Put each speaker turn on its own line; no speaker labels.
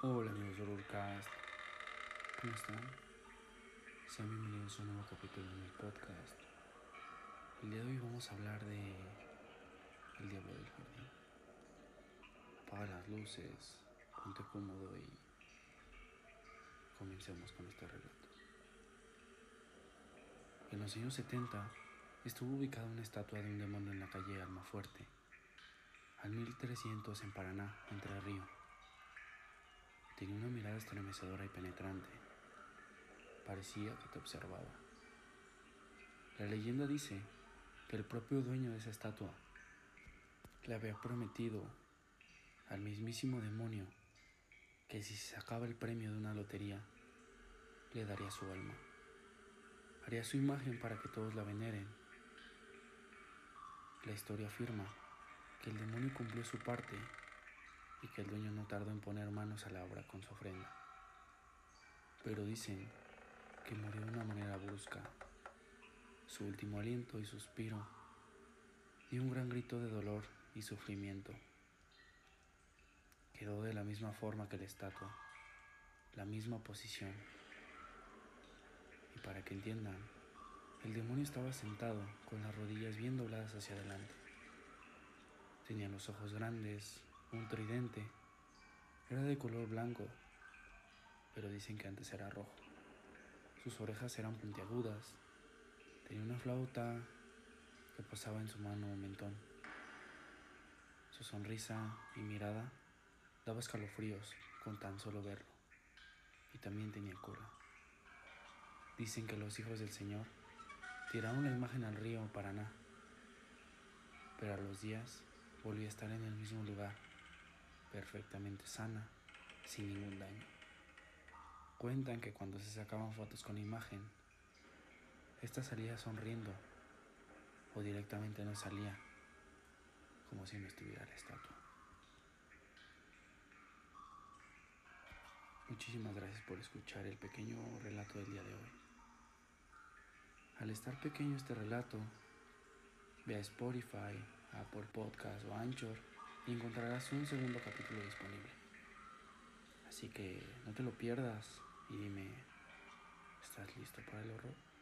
Hola amigos de ¿cómo están? Sean bienvenidos a un nuevo capítulo de mi podcast. El día de hoy vamos a hablar de El Diablo del Jardín. Apaga las luces, ponte cómodo y comencemos con este relato. En los años 70 estuvo ubicada una estatua de un demonio en la calle Almafuerte, al 1300 en Paraná, Entre Ríos. Estremecedora y penetrante. Parecía que te observaba. La leyenda dice que el propio dueño de esa estatua le había prometido al mismísimo demonio que si se sacaba el premio de una lotería, le daría su alma. Haría su imagen para que todos la veneren. La historia afirma que el demonio cumplió su parte y que el dueño no tardó en poner manos a la obra con su ofrenda. Pero dicen que murió de una manera brusca. Su último aliento y suspiro y un gran grito de dolor y sufrimiento. Quedó de la misma forma que la estatua, la misma posición. Y para que entiendan, el demonio estaba sentado con las rodillas bien dobladas hacia adelante. Tenía los ojos grandes, un tridente. Era de color blanco, pero dicen que antes era rojo. Sus orejas eran puntiagudas. Tenía una flauta que posaba en su mano un mentón. Su sonrisa y mirada daba escalofríos con tan solo verlo. Y también tenía cola. Dicen que los hijos del Señor tiraron la imagen al río Paraná, pero a los días volvió a estar en el mismo lugar perfectamente sana, sin ningún daño. Cuentan que cuando se sacaban fotos con imagen, esta salía sonriendo o directamente no salía, como si no estuviera la estatua. Muchísimas gracias por escuchar el pequeño relato del día de hoy. Al estar pequeño este relato, ve a Spotify, Apple Podcast o Anchor y encontrarás un segundo capítulo disponible. Así que no te lo pierdas y dime, ¿estás listo para el horror?